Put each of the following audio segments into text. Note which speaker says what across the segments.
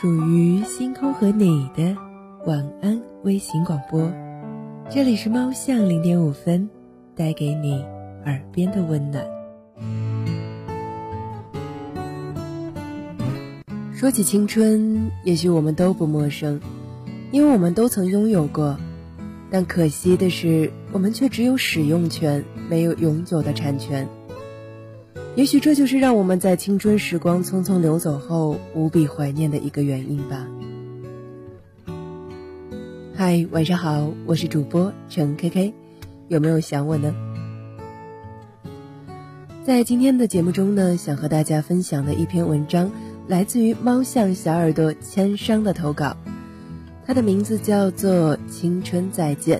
Speaker 1: 属于星空和你的晚安微型广播，这里是猫巷零点五分，带给你耳边的温暖。说起青春，也许我们都不陌生，因为我们都曾拥有过。但可惜的是，我们却只有使用权，没有永久的产权。也许这就是让我们在青春时光匆匆流走后无比怀念的一个原因吧。嗨，晚上好，我是主播陈 K K，有没有想我呢？在今天的节目中呢，想和大家分享的一篇文章，来自于猫巷小耳朵千商的投稿。它的名字叫做《青春再见》。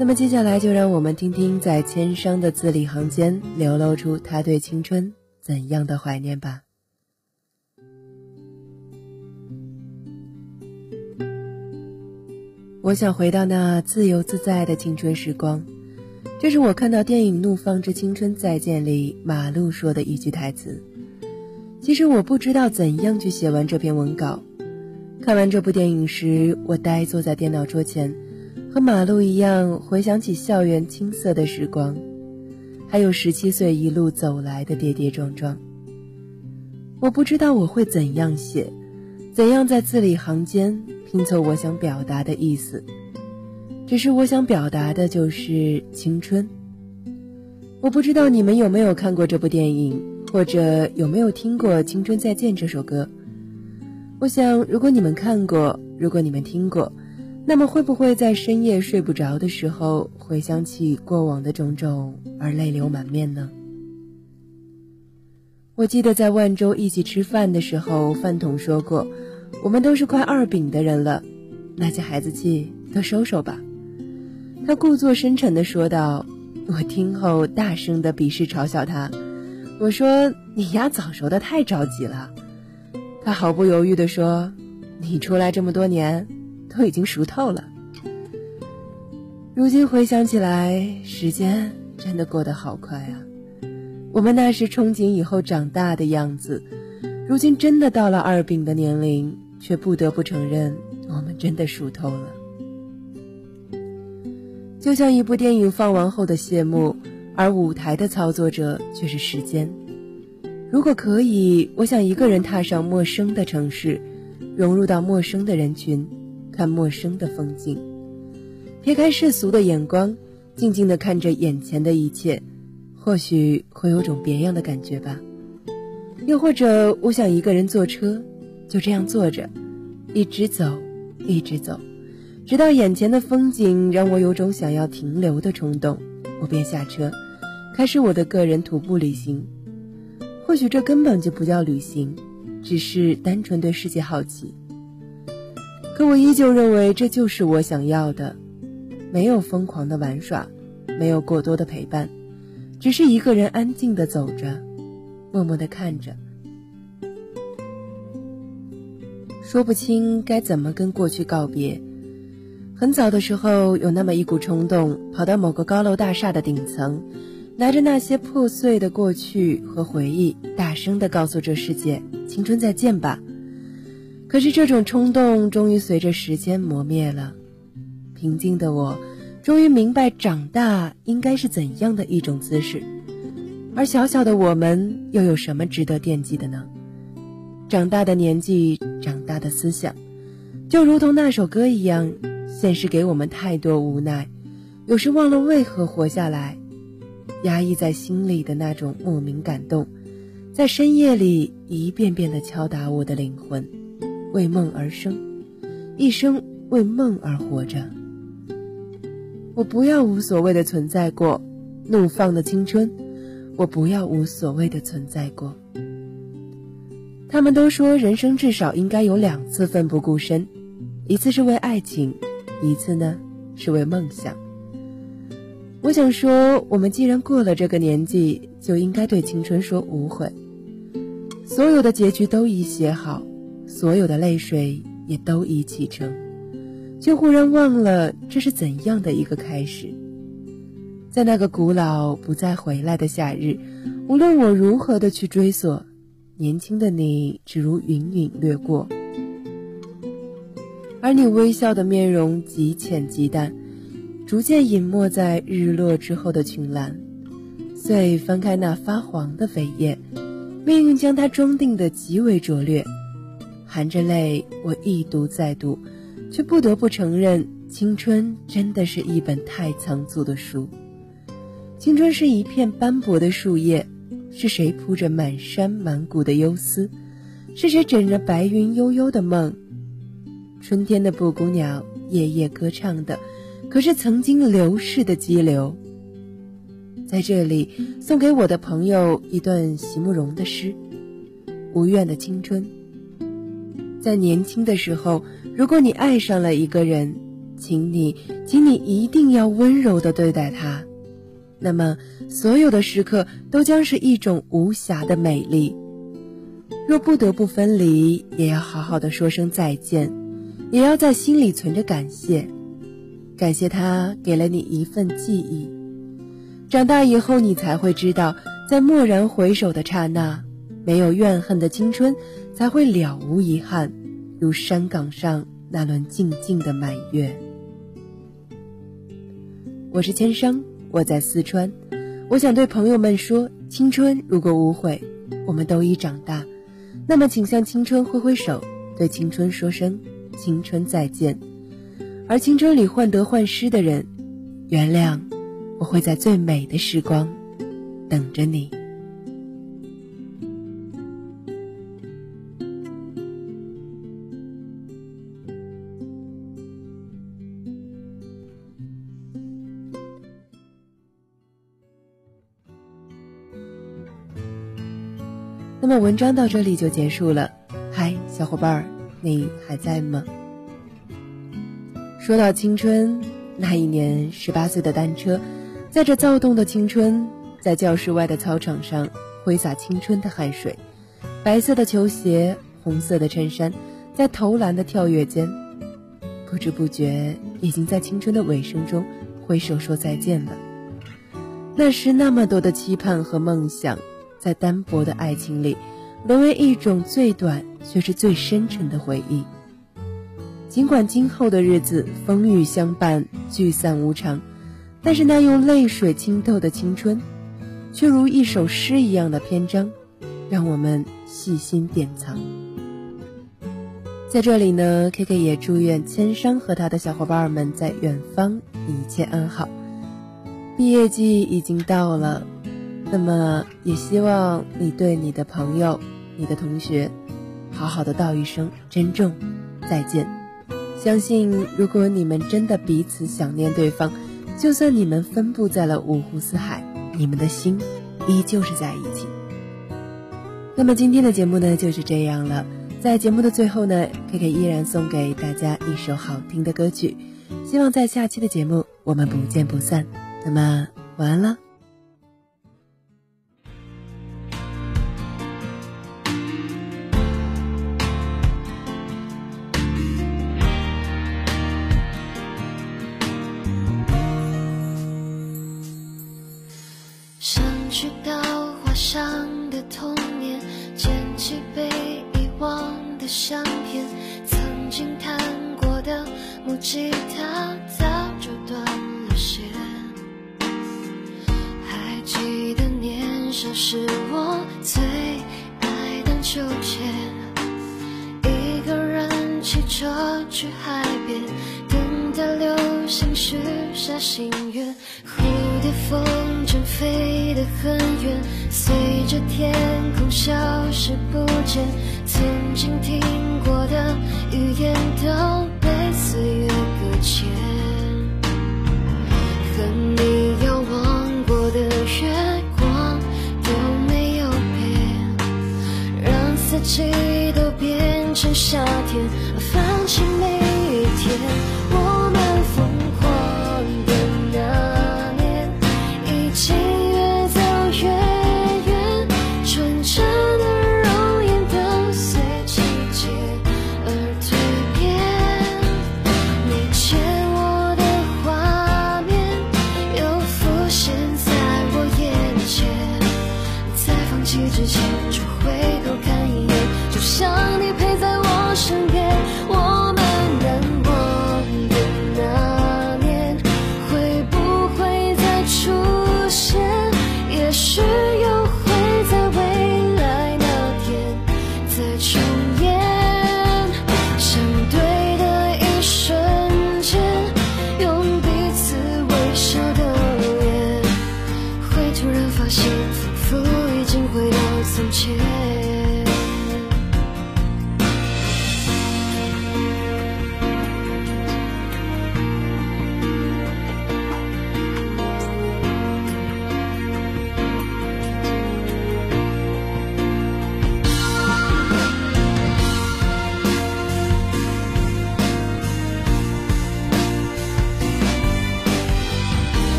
Speaker 1: 那么接下来就让我们听听，在千商的字里行间流露出他对青春怎样的怀念吧。我想回到那自由自在的青春时光，这是我看到电影《怒放之青春再见》里马路说的一句台词。其实我不知道怎样去写完这篇文稿。看完这部电影时，我呆坐在电脑桌前，和马路一样回想起校园青涩的时光，还有十七岁一路走来的跌跌撞撞。我不知道我会怎样写，怎样在字里行间拼凑我想表达的意思。只是我想表达的就是青春。我不知道你们有没有看过这部电影，或者有没有听过《青春再见》这首歌。我想，如果你们看过，如果你们听过，那么会不会在深夜睡不着的时候，回想起过往的种种而泪流满面呢？我记得在万州一起吃饭的时候，饭桶说过，我们都是快二饼的人了，那些孩子气都收收吧。他故作深沉地说道。我听后大声的鄙视嘲笑他，我说：“你丫早熟的太着急了。”他毫不犹豫地说：“你出来这么多年，都已经熟透了。如今回想起来，时间真的过得好快啊！我们那时憧憬以后长大的样子，如今真的到了二饼的年龄，却不得不承认，我们真的熟透了。就像一部电影放完后的谢幕，而舞台的操作者却是时间。”如果可以，我想一个人踏上陌生的城市，融入到陌生的人群，看陌生的风景，撇开世俗的眼光，静静地看着眼前的一切，或许会有种别样的感觉吧。又或者，我想一个人坐车，就这样坐着，一直走，一直走，直到眼前的风景让我有种想要停留的冲动，我便下车，开始我的个人徒步旅行。或许这根本就不叫旅行，只是单纯对世界好奇。可我依旧认为这就是我想要的，没有疯狂的玩耍，没有过多的陪伴，只是一个人安静的走着，默默的看着。说不清该怎么跟过去告别。很早的时候，有那么一股冲动，跑到某个高楼大厦的顶层。拿着那些破碎的过去和回忆，大声地告诉这世界：“青春再见吧！”可是这种冲动终于随着时间磨灭了。平静的我，终于明白长大应该是怎样的一种姿势。而小小的我们，又有什么值得惦记的呢？长大的年纪，长大的思想，就如同那首歌一样，现实给我们太多无奈，有时忘了为何活下来。压抑在心里的那种莫名感动，在深夜里一遍遍地敲打我的灵魂。为梦而生，一生为梦而活着。我不要无所谓的存在过，怒放的青春。我不要无所谓的存在过。他们都说人生至少应该有两次奋不顾身，一次是为爱情，一次呢是为梦想。我想说，我们既然过了这个年纪，就应该对青春说无悔。所有的结局都已写好，所有的泪水也都已启程，却忽然忘了这是怎样的一个开始。在那个古老不再回来的夏日，无论我如何的去追索，年轻的你只如云云掠过，而你微笑的面容极浅极淡，逐渐隐没在日落之后的群岚。遂翻开那发黄的扉页，命运将它装订的极为拙劣。含着泪，我一读再读，却不得不承认，青春真的是一本太仓促的书。青春是一片斑驳的树叶，是谁铺着满山满谷的忧思？是谁枕着白云悠悠的梦？春天的布谷鸟夜夜歌唱的，可是曾经流逝的激流。在这里，送给我的朋友一段席慕容的诗：无怨的青春。在年轻的时候，如果你爱上了一个人，请你，请你一定要温柔的对待他，那么所有的时刻都将是一种无瑕的美丽。若不得不分离，也要好好的说声再见，也要在心里存着感谢，感谢他给了你一份记忆。长大以后，你才会知道，在蓦然回首的刹那，没有怨恨的青春才会了无遗憾，如山岗上那轮静静的满月。我是千生，我在四川，我想对朋友们说：青春如果无悔，我们都已长大。那么，请向青春挥挥手，对青春说声青春再见。而青春里患得患失的人，原谅，我会在最美的时光等着你。那么文章到这里就结束了。嗨，小伙伴儿，你还在吗？说到青春，那一年十八岁的单车，载着躁动的青春，在教室外的操场上挥洒青春的汗水。白色的球鞋，红色的衬衫，在投篮的跳跃间，不知不觉已经在青春的尾声中挥手说再见了。那时那么多的期盼和梦想。在单薄的爱情里，沦为一种最短却是最深沉的回忆。尽管今后的日子风雨相伴，聚散无常，但是那用泪水浸透的青春，却如一首诗一样的篇章，让我们细心典藏。在这里呢，K K 也祝愿千山和他的小伙伴们在远方一切安好。毕业季已经到了。那么，也希望你对你的朋友、你的同学，好好的道一声珍重，再见。相信，如果你们真的彼此想念对方，就算你们分布在了五湖四海，你们的心依旧是在一起。那么今天的节目呢，就是这样了。在节目的最后呢，K K 依然送给大家一首好听的歌曲，希望在下期的节目我们不见不散。那么，晚安了。
Speaker 2: 去海边，等待流星许下心愿。蝴蝶风筝飞得很远，随着天空消失不见。曾经听过的语言都被岁月搁浅，和你遥望过的月光都没有变，让四季都变成夏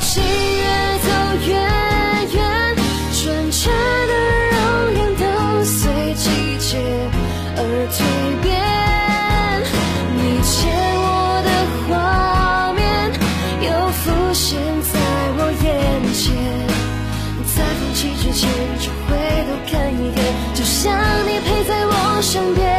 Speaker 2: 情越走越远纯真的容颜都随季节而蜕变。你牵我的画面又浮现在我眼前。在放弃之前就回头看一眼就像你陪在我身边。